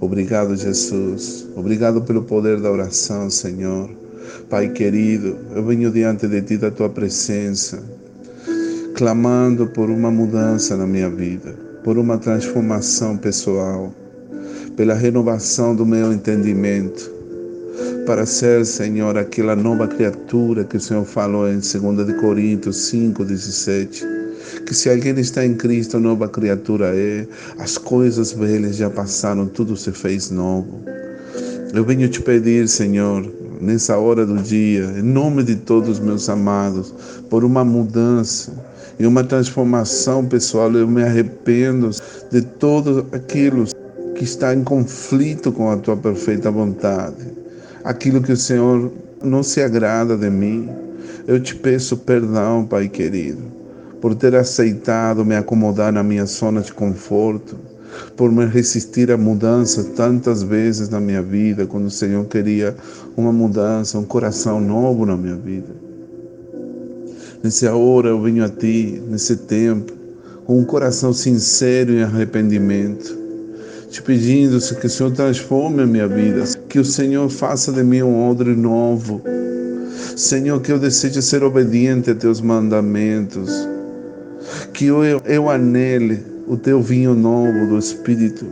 Obrigado, Jesus. Obrigado pelo poder da oração, Senhor. Pai querido, eu venho diante de Ti da Tua presença, clamando por uma mudança na minha vida, por uma transformação pessoal, pela renovação do meu entendimento, para ser, Senhor, aquela nova criatura que o Senhor falou em 2 Coríntios 5, 17 que se alguém está em Cristo, nova criatura é. As coisas velhas já passaram, tudo se fez novo. Eu venho te pedir, Senhor, nessa hora do dia, em nome de todos meus amados, por uma mudança e uma transformação pessoal. Eu me arrependo de tudo aquilo que está em conflito com a tua perfeita vontade, aquilo que o Senhor não se agrada de mim. Eu te peço perdão, Pai querido, por ter aceitado me acomodar na minha zona de conforto por me resistir à mudança tantas vezes na minha vida, quando o Senhor queria uma mudança, um coração novo na minha vida. Nessa hora eu venho a Ti, nesse tempo, com um coração sincero em arrependimento, te pedindo que o Senhor transforme a minha vida, que o Senhor faça de mim um odre novo. Senhor, que eu deseje ser obediente a Teus mandamentos, que eu, eu anele o teu vinho novo do Espírito.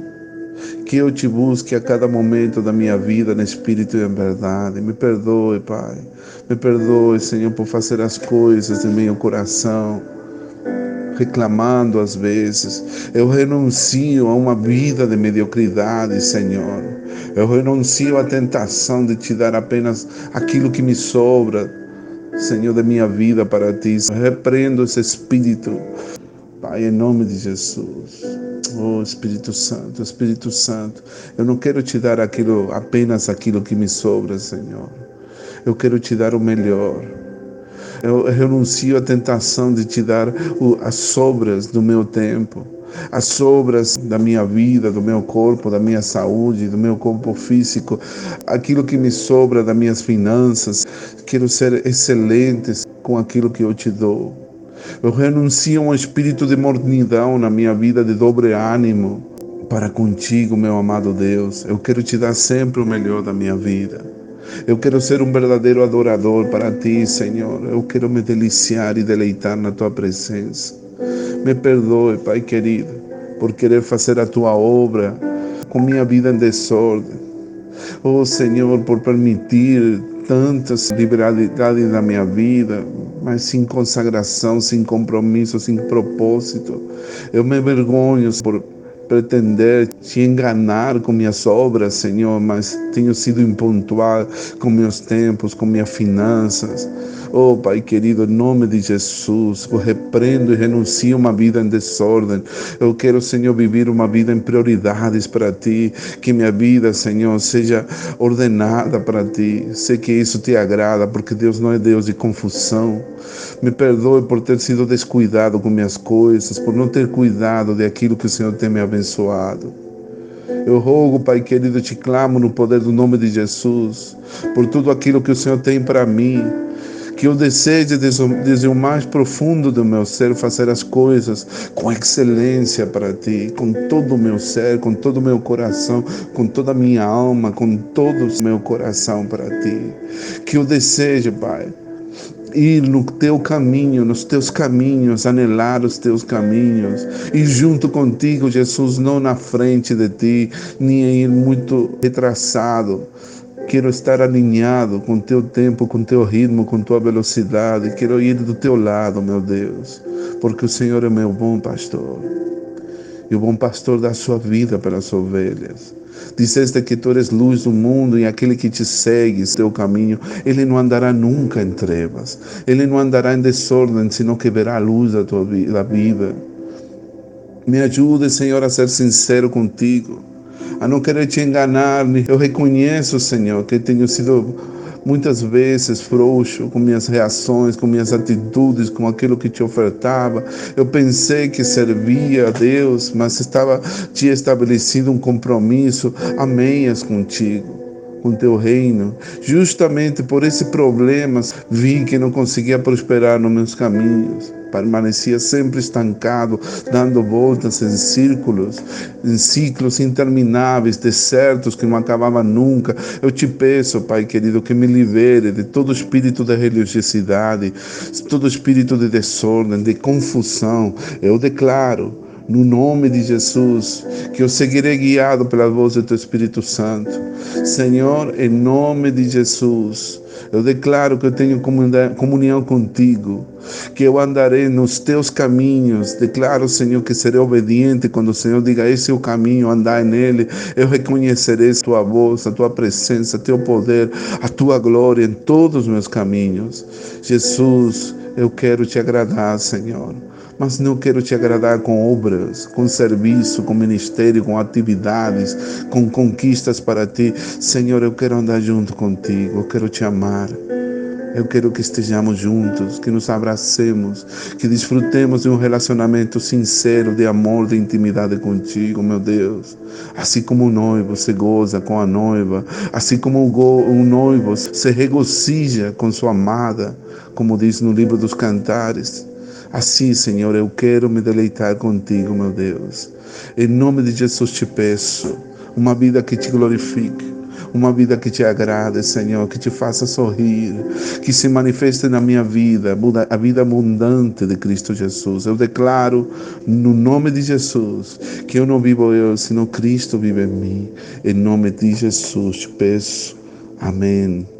Que eu te busque a cada momento da minha vida no Espírito e em verdade. Me perdoe, Pai. Me perdoe, Senhor, por fazer as coisas em meu coração, reclamando às vezes. Eu renuncio a uma vida de mediocridade, Senhor. Eu renuncio à tentação de te dar apenas aquilo que me sobra, Senhor, da minha vida para ti. Repreendo esse espírito Pai, em nome de Jesus. Oh Espírito Santo, Espírito Santo, eu não quero te dar aquilo, apenas aquilo que me sobra, Senhor. Eu quero te dar o melhor. Eu renuncio à tentação de te dar as sobras do meu tempo, as sobras da minha vida, do meu corpo, da minha saúde, do meu corpo físico, aquilo que me sobra das minhas finanças. Quero ser excelente com aquilo que eu te dou. Eu renuncio a um espírito de mornidão na minha vida, de dobre ânimo, para contigo, meu amado Deus. Eu quero te dar sempre o melhor da minha vida. Eu quero ser um verdadeiro adorador para ti, Senhor. Eu quero me deliciar e deleitar na tua presença. Me perdoe, Pai querido, por querer fazer a tua obra com minha vida em desordem. Oh, Senhor, por permitir tantas liberalidades na minha vida, mas sem consagração, sem compromisso, sem propósito. Eu me envergonho por pretender te enganar com minhas obras, Senhor, mas tenho sido impontual com meus tempos, com minhas finanças. Oh, Pai querido, em nome de Jesus, eu repreendo e renuncio uma vida em desordem. Eu quero, Senhor, viver uma vida em prioridades para Ti. Que minha vida, Senhor, seja ordenada para Ti. Sei que isso te agrada, porque Deus não é Deus de confusão. Me perdoe por ter sido descuidado com minhas coisas, por não ter cuidado de aquilo que o Senhor tem me abençoado. Eu rogo, Pai querido, te clamo no poder do nome de Jesus, por tudo aquilo que o Senhor tem para mim que eu deseje desde o mais profundo do meu ser fazer as coisas com excelência para ti, com todo o meu ser, com todo o meu coração, com toda a minha alma, com todo o meu coração para ti. Que eu deseje, Pai, ir no teu caminho, nos teus caminhos, anelar os teus caminhos, e junto contigo, Jesus, não na frente de ti, nem ir muito retrasado, Quero estar alinhado com teu tempo, com teu ritmo, com tua velocidade. Quero ir do teu lado, meu Deus, porque o Senhor é meu bom pastor. E o bom pastor dá sua vida pelas ovelhas. Dizeste que tu eres luz do mundo e aquele que te segue teu caminho, ele não andará nunca em trevas. Ele não andará em desordem, senão que verá a luz da tua vida. Me ajude, Senhor, a ser sincero contigo a não querer te enganar. Eu reconheço, Senhor, que tenho sido muitas vezes frouxo com minhas reações, com minhas atitudes, com aquilo que te ofertava. Eu pensei que servia a Deus, mas estava te estabelecendo um compromisso a meias contigo. Com teu reino. Justamente por esse problema, vi que não conseguia prosperar nos meus caminhos. Permanecia sempre estancado, dando voltas em círculos, em ciclos intermináveis, desertos que não acabavam nunca. Eu te peço, Pai querido, que me libere de todo espírito de religiosidade, todo espírito de desordem, de confusão. Eu declaro no nome de Jesus, que eu seguirei guiado pela voz do Teu Espírito Santo. Senhor, em nome de Jesus, eu declaro que eu tenho comunhão contigo, que eu andarei nos teus caminhos. Declaro, Senhor, que serei obediente quando o Senhor diga: Esse é o caminho, andai nele. Eu reconhecerei a tua voz, a tua presença, teu poder, a tua glória em todos os meus caminhos. Jesus, eu quero te agradar, Senhor mas não quero te agradar com obras, com serviço, com ministério, com atividades, com conquistas para ti. Senhor, eu quero andar junto contigo, eu quero te amar. Eu quero que estejamos juntos, que nos abracemos, que desfrutemos de um relacionamento sincero de amor, de intimidade contigo, meu Deus. Assim como o noivo se goza com a noiva, assim como o noivo se regozija com sua amada, como diz no livro dos Cantares. Assim, Senhor, eu quero me deleitar contigo, meu Deus. Em nome de Jesus te peço uma vida que te glorifique, uma vida que te agrade, Senhor, que te faça sorrir, que se manifeste na minha vida, a vida abundante de Cristo Jesus. Eu declaro, no nome de Jesus, que eu não vivo eu, senão Cristo vive em mim. Em nome de Jesus te peço. Amém.